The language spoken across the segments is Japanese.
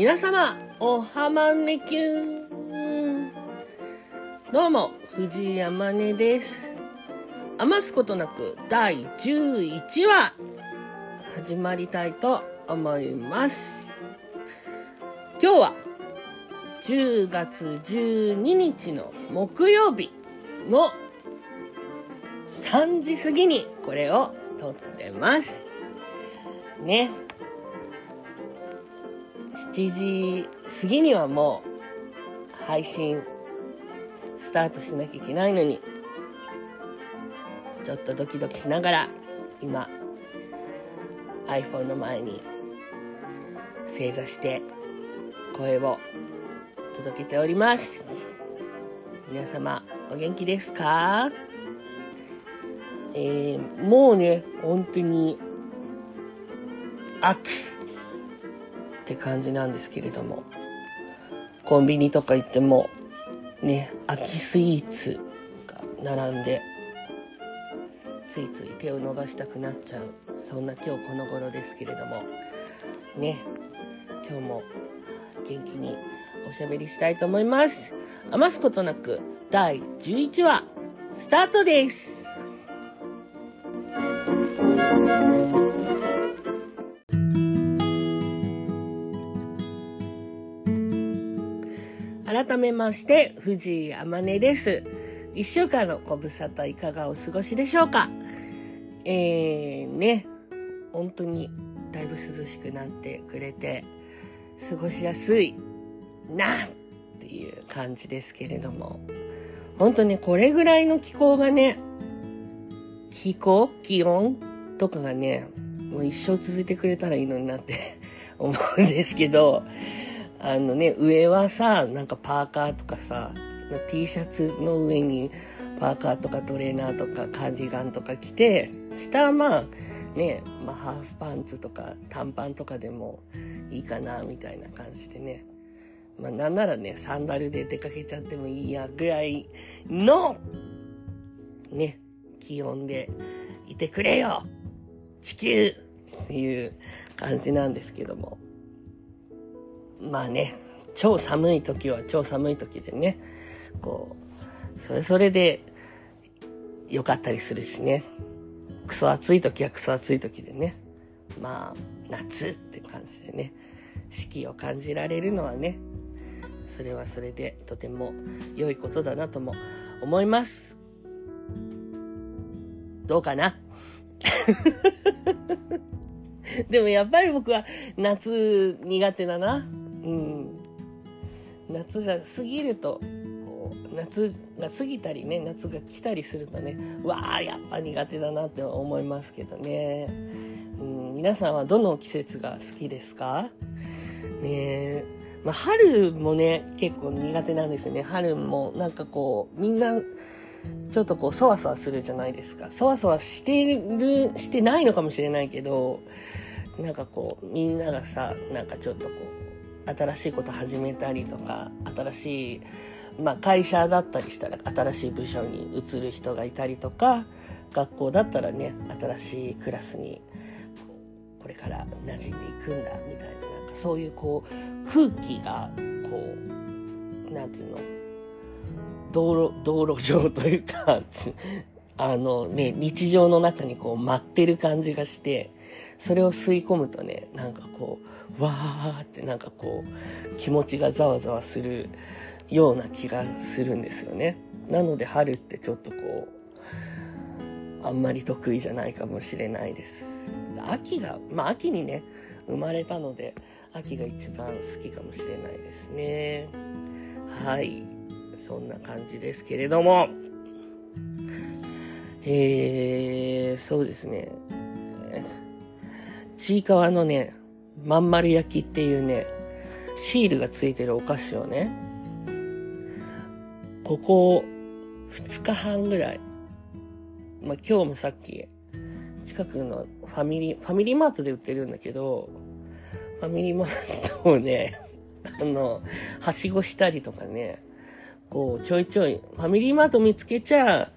皆様、おはまねきゅん。どうも、藤山根です。余すことなく第11話、始まりたいと思います。今日は、10月12日の木曜日の3時過ぎにこれを撮ってます。ね。7時過ぎにはもう配信スタートしなきゃいけないのに、ちょっとドキドキしながら今 iPhone の前に正座して声を届けております。皆様お元気ですか？えー、もうね、本当に秋って感じなんですけれども、コンビニとか行っても、ね、秋スイーツが並んで、ついつい手を伸ばしたくなっちゃう、そんな今日この頃ですけれども、ね、今日も元気におしゃべりしたいと思います。余すことなく第11話、スタートです。改めまして、藤井天音です。一週間のご無沙汰いかがお過ごしでしょうか？えー、ね、本当にだいぶ涼しくなってくれて、過ごしやすいなっていう感じですけれども、本当ね、これぐらいの気候がね、気候？気温？とかがね、もう一生続いてくれたらいいのになって 思うんですけど、あのね、上はさ、なんかパーカーとかさ、T シャツの上にパーカーとかトレーナーとかカーディガンとか着て、下はまあ、ね、まあハーフパンツとか短パンとかでもいいかな、みたいな感じでね。まあなんならね、サンダルで出かけちゃってもいいや、ぐらいの、ね、気温でいてくれよ地球っていう感じなんですけども。まあね、超寒い時は超寒い時でね、こう、それそれで良かったりするしね。クソ暑い時はクソ暑い時でね。まあ、夏って感じでね。四季を感じられるのはね、それはそれでとても良いことだなとも思います。どうかな？でもやっぱり僕は夏苦手だな。うん。夏が過ぎると、こう、夏が過ぎたりね、夏が来たりするとね、わあ、やっぱ苦手だなって思いますけどね。うん、皆さんはどの季節が好きですか？ねえ。まあ、春もね、結構苦手なんですよね。春もなんかこう、みんな、ちょっとこう、そわそわするじゃないですか。そわそわしてる、してないのかもしれないけど、なんかこう、みんながさ、なんかちょっとこう、新しいこと始めたりとか、新しい、まあ会社だったりしたら新しい部署に移る人がいたりとか、学校だったらね、新しいクラスに、これから馴染んでいくんだ、みたいな、なんかそういうこう、空気が、こう、なんていうの、道路、道路上というか、あのね、日常の中にこう舞ってる感じがして、それを吸い込むとね、なんかこう、わーってなんかこう、気持ちがざわざわするような気がするんですよね。なので春ってちょっとこう、あんまり得意じゃないかもしれないです。秋が、まあ秋にね、生まれたので、秋が一番好きかもしれないですね。はい。そんな感じですけれども、えー、そうですね。ちいかわのね、まん丸焼きっていうね、シールがついてるお菓子をね、ここ2日半ぐらい、まあ、今日もさっき、近くのファミリー、ファミリーマートで売ってるんだけど、ファミリーマートをね、あの、はしごしたりとかね、こう、ちょいちょい、ファミリーマート見つけちゃ、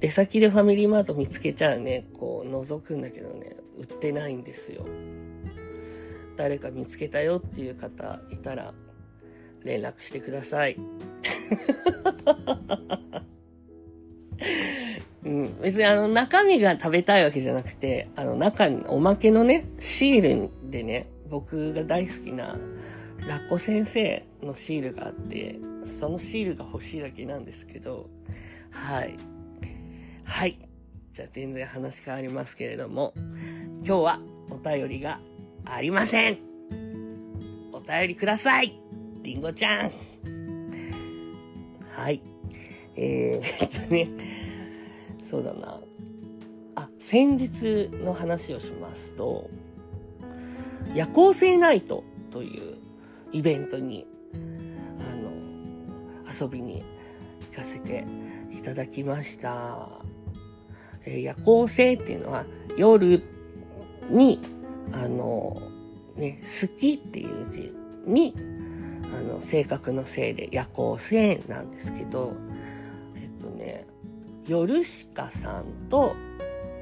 出先でファミリーマート見つけちゃね、こう、覗くんだけどね、売ってないんですよ。誰か見つけたよっていう方いたら、連絡してください。うん、別にあの中身が食べたいわけじゃなくて、あの中におまけのね、シールでね、僕が大好きなラッコ先生のシールがあって、そのシールが欲しいだけなんですけど、はい。はい。じゃあ全然話変わりますけれども、今日はお便りがありませんお便りくださいりんごちゃんはい。えー、っとね、そうだな。あ、先日の話をしますと、夜行性ナイトというイベントに、あの、遊びに行かせていただきました。えー、夜行性っていうのは夜に、あの、ね、好きっていう字に、あの、性格のせいで夜行性なんですけど、えっとね、夜鹿さんと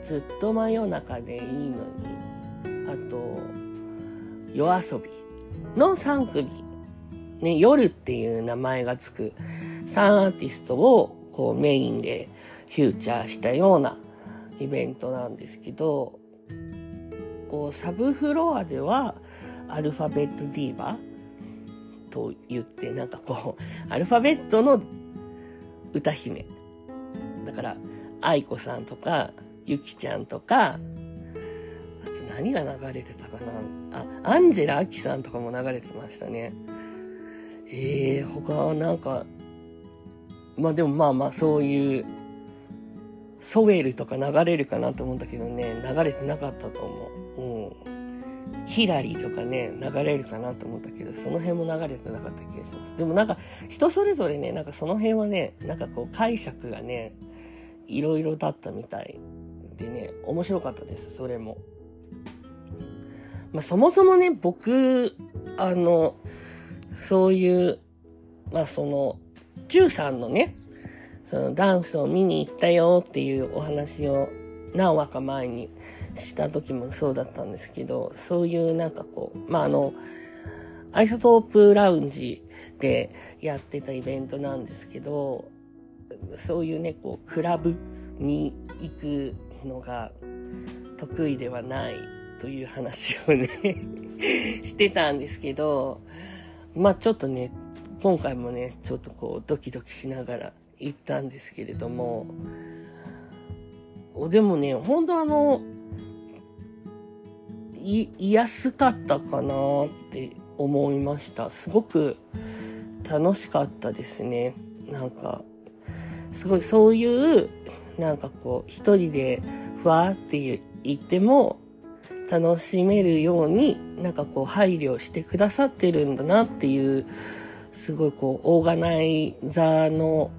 ずっと真夜中でいいのに、あと、夜遊びの3組、ね、夜っていう名前がつく3アーティストをこうメインでフューチャーしたようなイベントなんですけど、こうサブフロアではアルファベットディーバと言ってなんかこう アルファベットの歌姫。だから愛子さんとかゆきちゃんとかあと何が流れてたかな。あアンジェラ・アキさんとかも流れてましたね。えー、他はなんかまあでもまあまあそういうソウェルとか流れるかなと思うんだけどね、流れてなかったと思う。ヒラリーとかね、流れるかなと思ったけど、その辺も流れてなかった気がします。でもなんか、人それぞれね、なんかその辺はね、なんかこう解釈がね、いろいろだったみたいでね、面白かったです、それも。まあそもそもね、僕、あの、そういう、まあその、中さんのね、そのダンスを見に行ったよっていうお話を何話か前にした時もそうだったんですけど、そういうなんかこう、まあ、あの、アイソトープラウンジでやってたイベントなんですけど、そういうね、こう、クラブに行くのが得意ではないという話をね してたんですけど、まあちょっとね、今回もね、ちょっとこうドキドキしながら行ったんですけれども、でもね、本当あの、い、安かったかなって思いました。すごく楽しかったですね。なんか、すごいそういう、なんかこう、一人でふわーって言っても楽しめるように、なんかこう配慮してくださってるんだなっていう、すごいこう、オーガナイザーの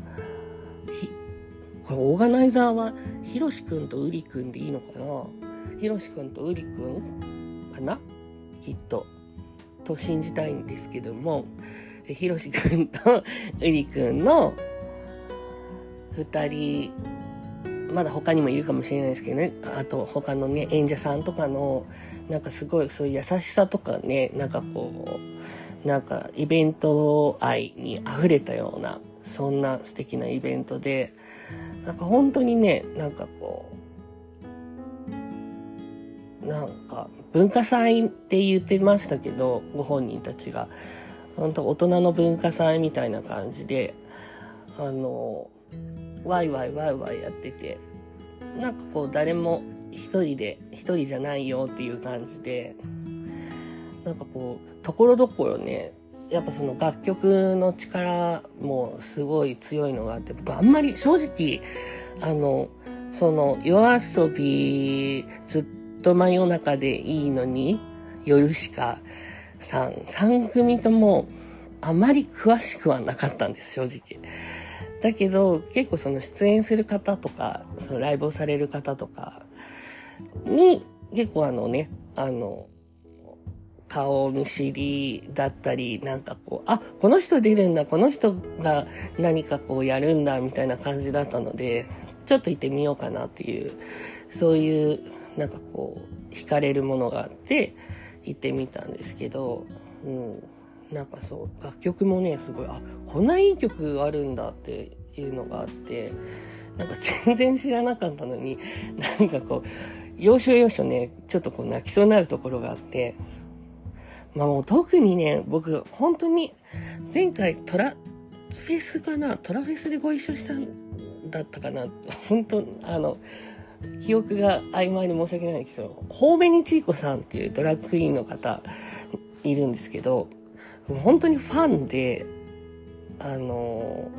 これオーガナイザーはひろしくんとうりくんでいいのかな？ひろしくんとうりくんかな？きっと。と信じたいんですけども、ひろしくんとうりくんの二人、まだ他にもいるかもしれないですけどね、あと他のね、演者さんとかの、なんかすごいそういう優しさとかね、なんかこう、なんかイベント愛に溢れたような、そんな素敵なイベントで、なんか本当にね、なんかこう、なんか文化祭って言ってましたけど、ご本人たちが。本当大人の文化祭みたいな感じで、あの、ワイワイワイワイやってて、なんかこう誰も一人で、一人じゃないよっていう感じで、なんかこう、ところどころね、やっぱその楽曲の力もすごい強いのがあって、僕あんまり正直、あの、その夜遊びずっと真夜中でいいのに、夜しかさん、3組ともあまり詳しくはなかったんです、正直。だけど、結構その出演する方とか、そのライブをされる方とかに、結構あのね、あの、顔見知りだったり、なんかこう、あ、この人出るんだ、この人が何かこうやるんだ、みたいな感じだったので、ちょっと行ってみようかなっていう、そういう、なんかこう、惹かれるものがあって、行ってみたんですけど、うん。なんかそう、楽曲もね、すごい、あ、こんないい曲あるんだっていうのがあって、なんか全然知らなかったのに、なんかこう、要所要所ね、ちょっとこう泣きそうになるところがあって、まあもう特にね、僕、本当に、前回トラ、フェスかなトラフェスでご一緒したんだったかな本当あの、記憶が曖昧で申し訳ないんですけど、ホーベニチーコさんっていうドラッグクイーンの方いるんですけど、本当にファンで、あの、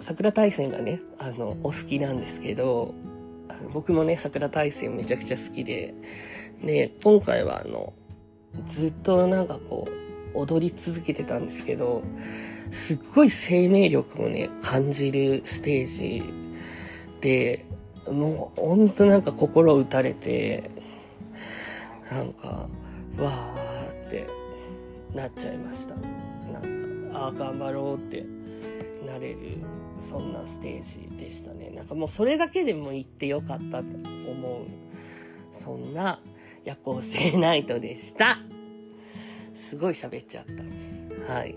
桜大戦がね、あの、お好きなんですけど、僕もね、桜大戦めちゃくちゃ好きで、で、今回はあの、ずっとなんかこう、踊り続けてたんですけど、すっごい生命力をね、感じるステージ、もうほんとなんか心打たれて、なんか、わーってなっちゃいました。なんか、ああ、頑張ろうってなれる、そんなステージでしたね。なんかもうそれだけでも行ってよかったと思う、そんな夜行性ナイトでした。すごい喋っちゃった。はい。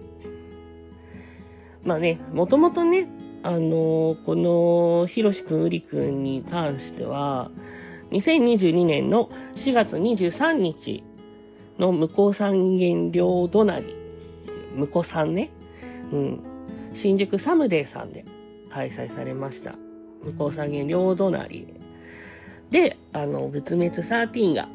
まあね、もともとね、あの、この、ひろしくん、うりくんに関しては、2022年の4月23日の向こう三元両隣、向こうさんね、うん、新宿サムデーさんで開催されました。向こう三元両隣で、あの、仏滅13が、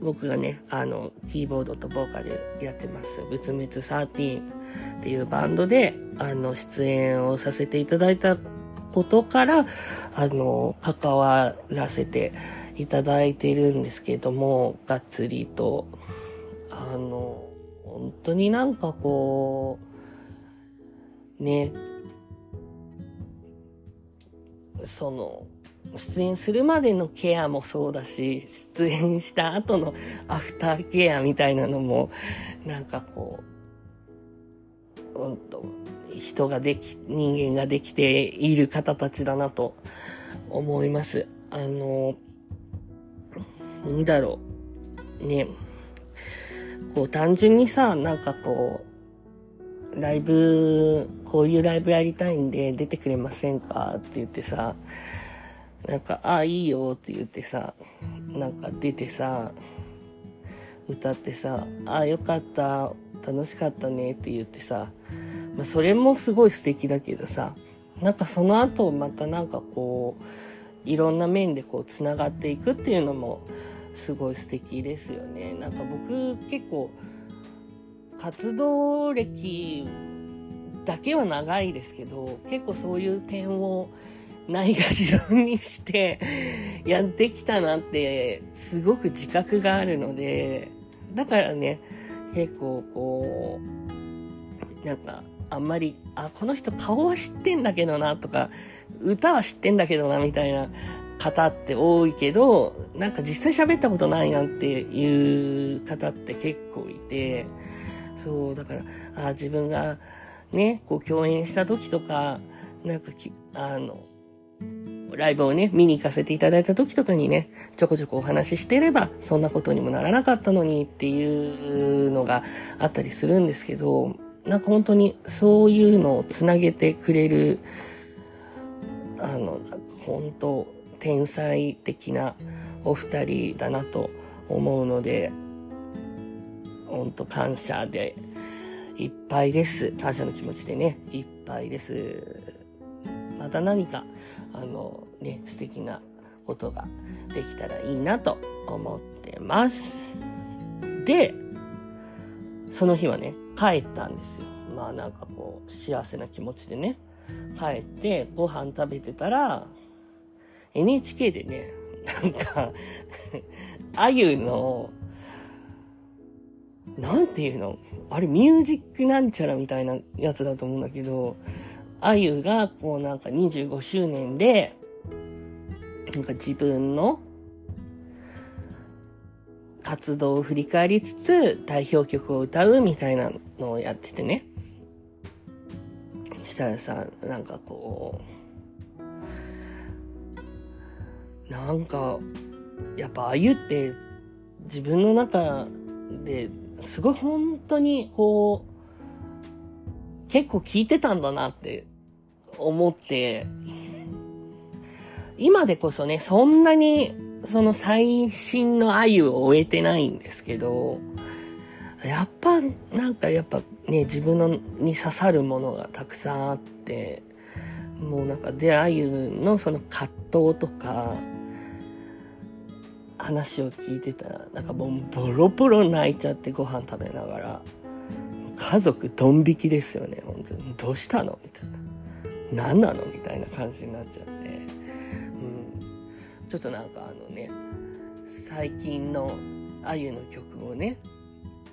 僕がね、あの、キーボードとボーカルやってます、仏滅13っていうバンドで、あの、出演をさせていただいたことから、あの、関わらせていただいているんですけども、がっつりと、あの、本当になんかこう、ね、その、出演するまでのケアもそうだし、出演した後のアフターケアみたいなのも、なんかこう、んと、人ができ、人間ができている方たちだなと思います。あの、なんだろう。ね。こう単純にさ、なんかこう、ライブ、こういうライブやりたいんで出てくれませんかって言ってさ、なんか、あ、いいよって言ってさ、なんか出てさ、歌ってさ、あ、よかった、楽しかったねって言ってさ、まあ、それもすごい素敵だけどさ、なんかその後またなんかこう、いろんな面でこう繋がっていくっていうのもすごい素敵ですよね。なんか僕結構活動歴だけは長いですけど、結構そういう点をないがしろにして やってきたなってすごく自覚があるので、だからね、結構こう、なんかあんまり、あ、この人顔は知ってんだけどなとか、歌は知ってんだけどなみたいな方って多いけど、なんか実際喋ったことないなっていう方って結構いて、そう、だから、あ自分がね、こう共演した時とか、なんか、あの、ライブをね、見に行かせていただいた時とかにね、ちょこちょこお話ししてれば、そんなことにもならなかったのにっていうのがあったりするんですけど、なんか本当にそういうのをつなげてくれる、あの、本当、天才的なお二人だなと思うので、本当感謝でいっぱいです。感謝の気持ちでね、いっぱいです。また何かあのね、素敵なことができたらいいなと思ってます。で、その日はね、帰ったんですよ。まあなんかこう、幸せな気持ちでね、帰ってご飯食べてたら、NHK でね、なんか あゆの、なんていうの？あれミュージックなんちゃらみたいなやつだと思うんだけど、あゆがこうなんか25周年で、なんか自分の活動を振り返りつつ代表曲を歌うみたいなのをやっててね。したらさ、なんかこう、なんか、やっぱあゆって自分の中ですごい本当にこう、結構聞いてたんだなって思って、今でこそね、そんなにその最新の鮎を終えてないんですけど、やっぱ、なんかやっぱね、自分のに刺さるものがたくさんあって、もうなんかで、鮎のその葛藤とか、話を聞いてたら、なんかもうボロボロ泣いちゃってご飯食べながら、家族ドン引きですよね、本当に。どうしたの？みたいな。何なのみたいな感じになっちゃって。うん。ちょっとなんかあのね、最近のあゆの曲をね、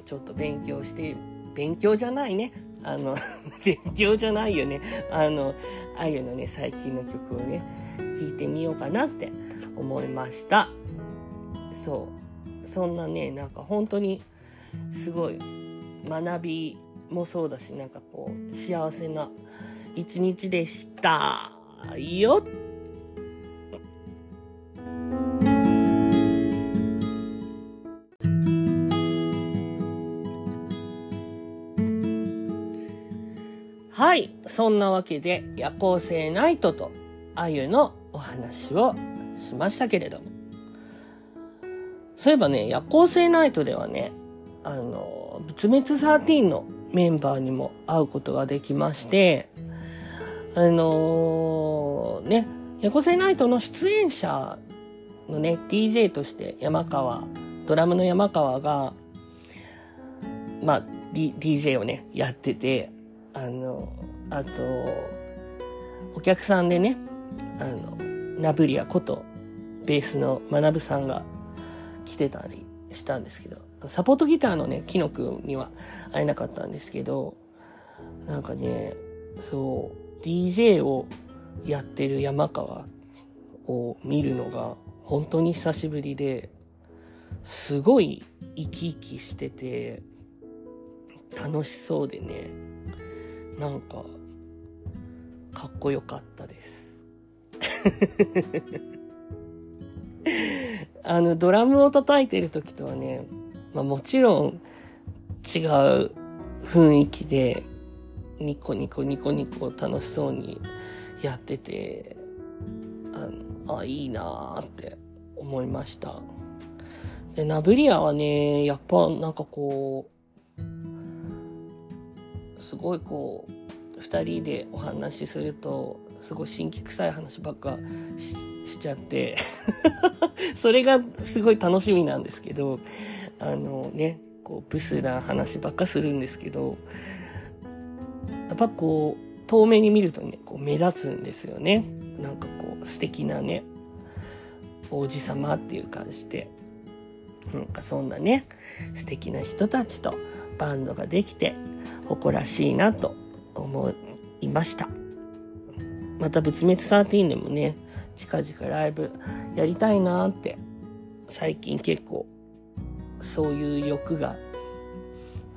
ちょっと勉強して、勉強じゃないね。あの 勉強じゃないよね。あの、あゆのね、最近の曲をね、聴いてみようかなって思いました。そう。そんなね、なんか本当に、すごい、学びもそうだし、なんかこう、幸せな一日でした。よはい。そんなわけで、夜行性ナイトとあゆのお話をしましたけれども。そういえばね、夜行性ナイトではね、あの、仏滅13のメンバーにも会うことができまして、あのー、ね、夜行性ナイトの出演者のね、DJ として山川、ドラムの山川が、まあ、D、DJ をね、やってて、あの、あと、お客さんでね、あの、ナブリアこと、ベースの学さんが来てたりしたんですけど、サポートギターのね、キノ君には会えなかったんですけど、なんかね、そう、DJ をやってる山川を見るのが本当に久しぶりで、すごい生き生きしてて、楽しそうでね、なんか、かっこよかったです。あの、ドラムを叩いてる時とはね、まあもちろん違う雰囲気で、ニコニコニコニコ楽しそうにやってて、あの、あ、いいなーって思いました。で、ナブリアはね、やっぱなんかこう、すごいこう、二人でお話しすると、すごい新規臭い話ばっかしちゃってそれがすごい楽しみなんですけど、あのね、こう、ブスな話ばっかするんですけど、やっぱこう、遠目に見るとね、こう目立つんですよね。なんかこう、素敵なね、王子様っていう感じで。なんかそんなね、素敵な人たちとバンドができて、誇らしいなと思いました。また、仏滅13でもね、近々ライブやりたいなーって、最近結構、そういう欲が、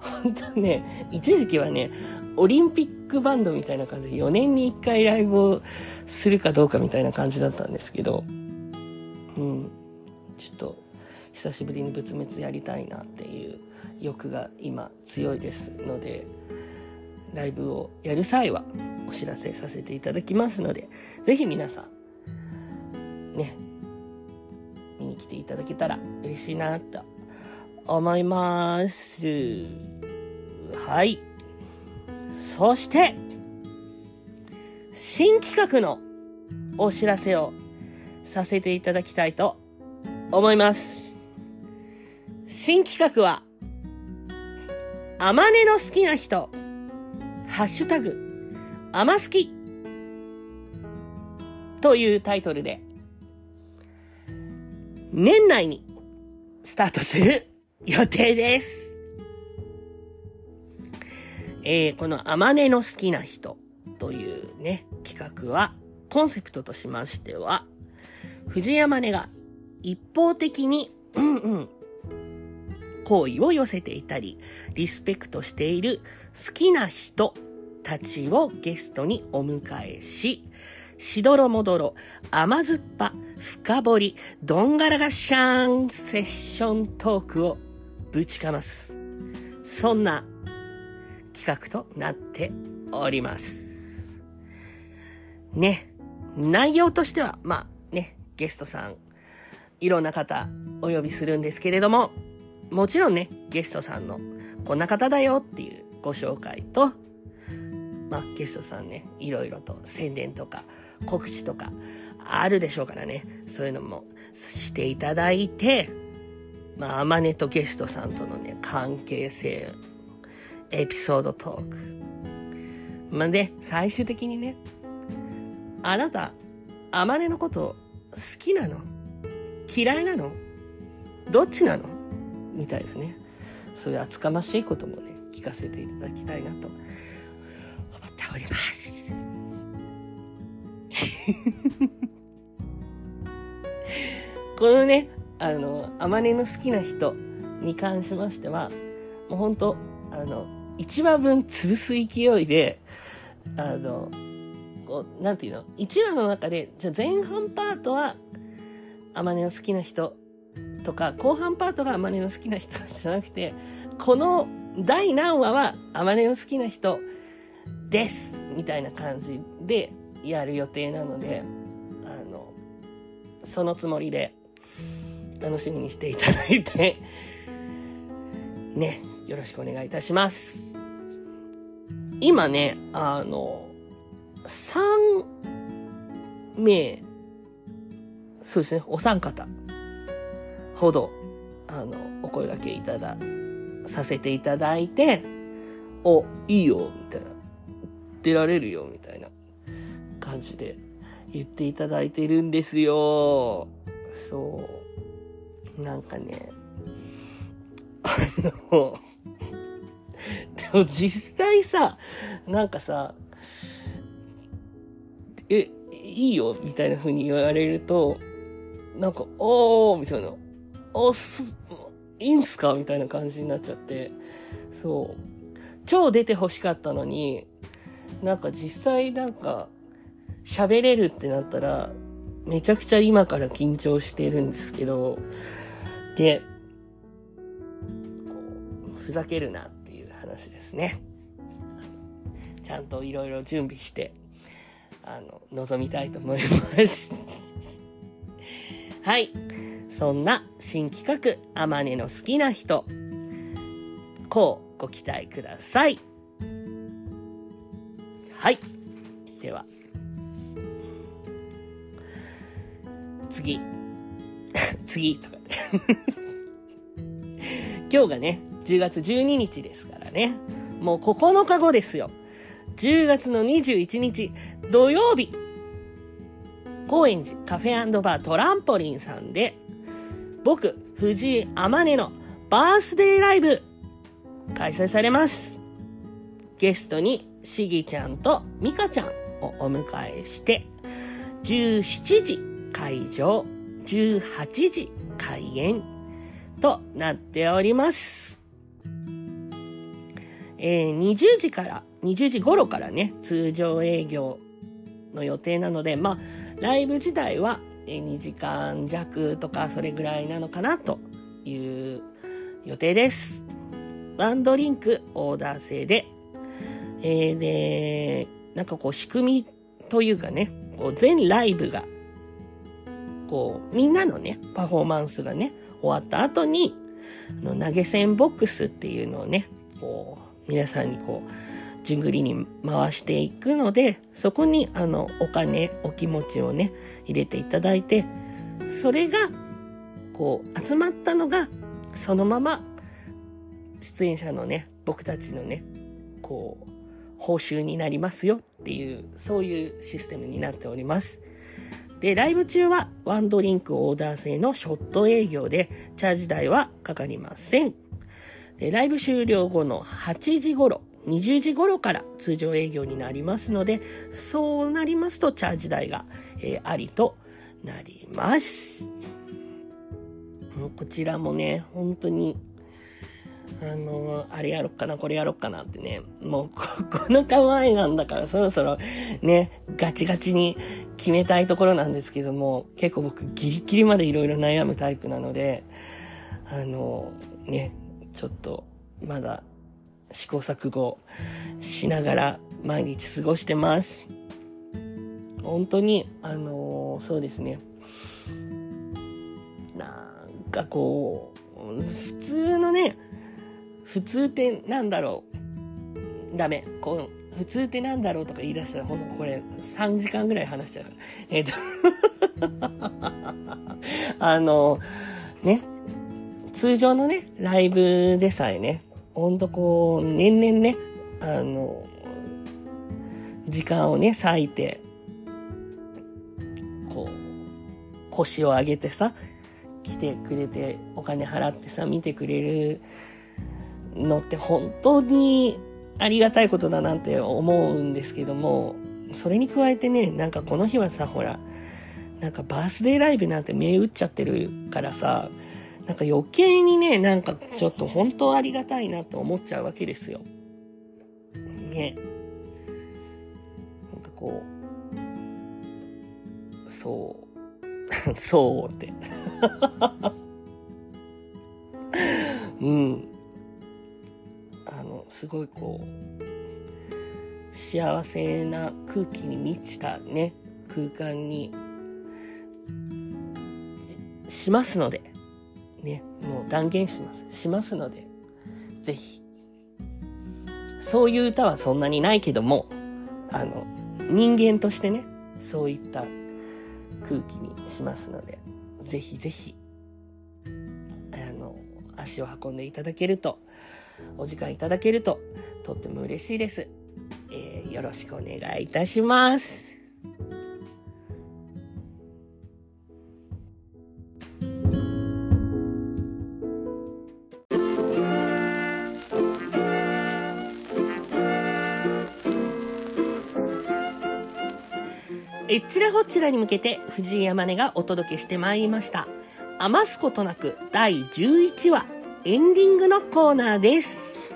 本当ね、一時期はね、オリンピックバンドみたいな感じで4年に1回ライブをするかどうかみたいな感じだったんですけど、うん、ちょっと久しぶりに仏滅やりたいなっていう欲が今強いですので、ライブをやる際はお知らせさせていただきますので、ぜひ皆さん、ね、見に来ていただけたら嬉しいなと思います。はい。そして、新企画のお知らせをさせていただきたいと思います。新企画は、あまねの好きな人、ハッシュタグ、あま好きというタイトルで、年内にスタートする予定です。えー、このあまねの好きな人というね、企画は、コンセプトとしましては、藤山根が一方的に、うんうん、好意を寄せていたり、リスペクトしている好きな人たちをゲストにお迎えし、しどろもどろ、甘酸っぱ、深掘り、どんがらがシャーンセッショントークをぶちかます。そんな企画となっております。ね。内容としては、まあね、ゲストさん、いろんな方お呼びするんですけれども、もちろんね、ゲストさんのこんな方だよっていうご紹介と、まあ、ゲストさんね、いろいろと宣伝とか告知とかあるでしょうからね、そういうのもしていただいて、まあ、アマネとゲストさんとのね、関係性、エピソードトーク。まあ、で、最終的にね、あなた、アマネのこと好きなの？嫌いなの？どっちなの？みたいなね。そういう厚かましいこともね、聞かせていただきたいなと思っております。このね、あの、あまねの好きな人に関しましては、もうほんと、あの、1話分潰す勢いで、あの、こう、なんていうの ?1 話の中で、じゃ前半パートは、あまねの好きな人とか、後半パートがあまねの好きな人じゃなくて、この第何話はあまねの好きな人ですみたいな感じでやる予定なので、あの、そのつもりで楽しみにしていただいて、ね、よろしくお願いいたします。今ね、あの、3名、そうですね、お三方ほど、あの、お声掛けいただ、させていただいて、お、いいよ、みたいな。出られるよ、みたいな感じで言っていただいてるんですよ。そう。なんかね、あの、でも実際さ、なんかさ、え、いいよみたいな風に言われると、なんか、おーみたいな、おす、いいんすか？みたいな感じになっちゃって、そう。超出て欲しかったのに、なんか実際なんか、喋れるってなったら、めちゃくちゃ今から緊張してるんですけど、で、こう、ふざけるなっですね。ちゃんといろいろ準備して、あの、臨みたいと思います。はい。そんな新企画、あまねの好きな人、こうご期待ください。はい。では、次。次とか 今日がね、10月12日ですからね。もう9日後ですよ。10月の21日土曜日。高円寺カフェバートランポリンさんで、僕、藤井あまねのバースデーライブ、開催されます。ゲストにしぎちゃんとみかちゃんをお迎えして、17時会場、18時開演となっております。えー、20時から、20時頃からね、通常営業の予定なので、まあ、ライブ自体は2時間弱とかそれぐらいなのかなという予定です。ワンドリンクオーダー制で、えー、で、なんかこう仕組みというかね、こう全ライブがこう、みんなのね、パフォーマンスがね、終わった後に、の投げ銭ボックスっていうのをね、こう、皆さんにこう、順繰りに回していくので、そこにあの、お金、お気持ちをね、入れていただいて、それが、こう、集まったのが、そのまま、出演者のね、僕たちのね、こう、報酬になりますよっていう、そういうシステムになっております。で、ライブ中はワンドリンクオーダー制のショット営業で、チャージ代はかかりません。で、ライブ終了後の8時頃、20時頃から通常営業になりますので、そうなりますとチャージ代が、え、ありとなります。こちらもね、本当に、あの、あれやろっかな、これやろっかなってね、もうこ、この構えなんだからそろそろね、ガチガチに決めたいところなんですけども、結構僕ギリギリまでいろいろ悩むタイプなので、あの、ね、ちょっとまだ試行錯誤しながら毎日過ごしてます。本当に、あのそうですね。なんかこう、普通のね、普通ってなんだろうダメ。こう、普通ってなんだろうとか言い出したら、ほんとこれ3時間ぐらい話しちゃうから。えっ、ー、とあの、ね、通常のね、ライブでさえね、ほんとこう、年々ね、あの、時間をね、割いて、こう、腰を上げてさ、来てくれて、お金払ってさ、見てくれるのって本当にありがたいことだなんて思うんですけども、それに加えてね、なんかこの日はさ、ほら、なんかバースデーライブなんて目打っちゃってるからさ、なんか余計にね、なんかちょっと本当ありがたいなと思っちゃうわけですよ。ね。なんかこう、そう、そうって。うん。あのすごいこう、幸せな空気に満ちたね、空間にしますので、ね、もう断言します。しますので、ぜひ。そういう歌はそんなにないけども、あの、人間としてね、そういった空気にしますので、ぜひぜひ、あの、足を運んでいただけるとお時間いただけるととっても嬉しいです。えー、よろしくお願いいたします。えっちらほっちらに向けて藤井山根がお届けしてまいりました。余すことなく第11話エンディングのコーナーです。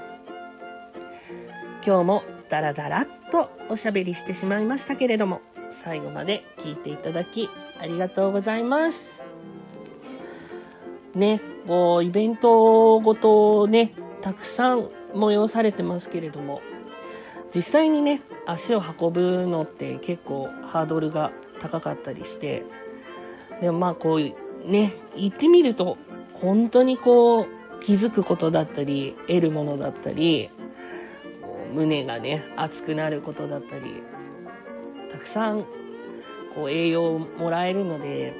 今日もダラダラっとおしゃべりしてしまいましたけれども、最後まで聞いていただきありがとうございます。ね、こう、イベントごとね、たくさん催されてますけれども、実際にね、足を運ぶのって結構ハードルが高かったりして、でもまあこう、ね、行ってみると、本当にこう、気づくことだったり、得るものだったり、胸がね、熱くなることだったり、たくさん、こう、栄養をもらえるので、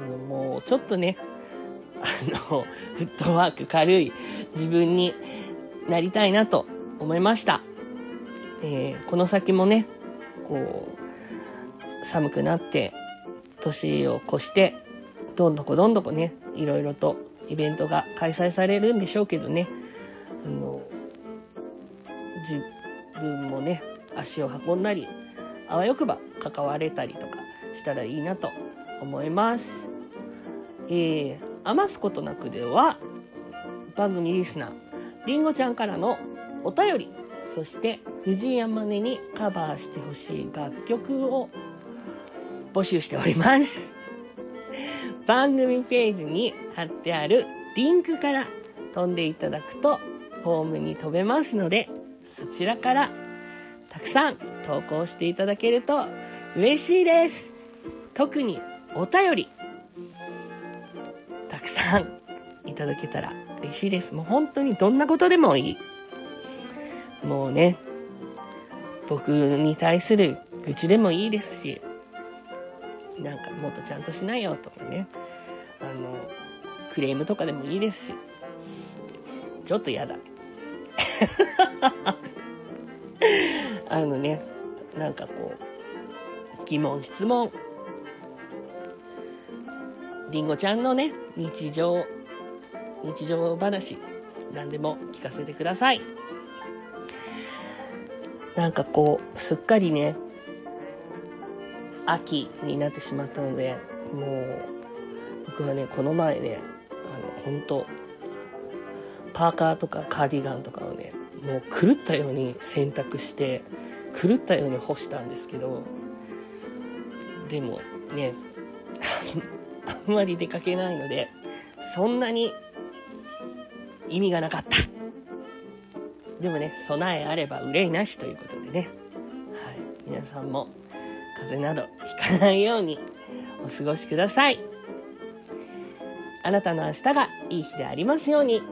あの、もう、ちょっとね、あの、フットワーク軽い自分になりたいなと思いました。えー、この先もね、こう、寒くなって、年を越して、どんどこどんどこね、いろいろとイベントが開催されるんでしょうけどね、あの、自分もね、足を運んだり、あわよくば関われたりとかしたらいいなと思います。えー、余すことなくでは、番組リスナー、りんごちゃんからのお便り、そして藤山根にカバーしてほしい楽曲を募集しております。番組ページに貼ってあるリンクから飛んでいただくとフォームに飛べますので、そちらからたくさん投稿していただけると嬉しいです。特にお便り、たくさんいただけたら嬉しいです。もう本当にどんなことでもいい。もうね、僕に対する愚痴でもいいですし、なんかもっとちゃんとしないよとかね。あの、クレームとかでもいいですし。ちょっと嫌だ。あのね、なんかこう、疑問、質問。りんごちゃんのね、日常、日常話、何でも聞かせてください。なんかこう、すっかりね、秋になってしまったので、もう、僕はね、この前ね、あの、本当パーカーとかカーディガンとかをね、もう狂ったように洗濯して、狂ったように干したんですけど、でもね、あんまり出かけないので、そんなに意味がなかった。でもね、備えあれば憂いなしということでね。はい。皆さんも風邪などひかないようにお過ごしください。あなたの明日がいい日でありますように。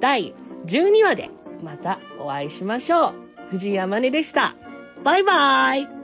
第12話でまたお会いしましょう。藤井あまねでした。バイバーイ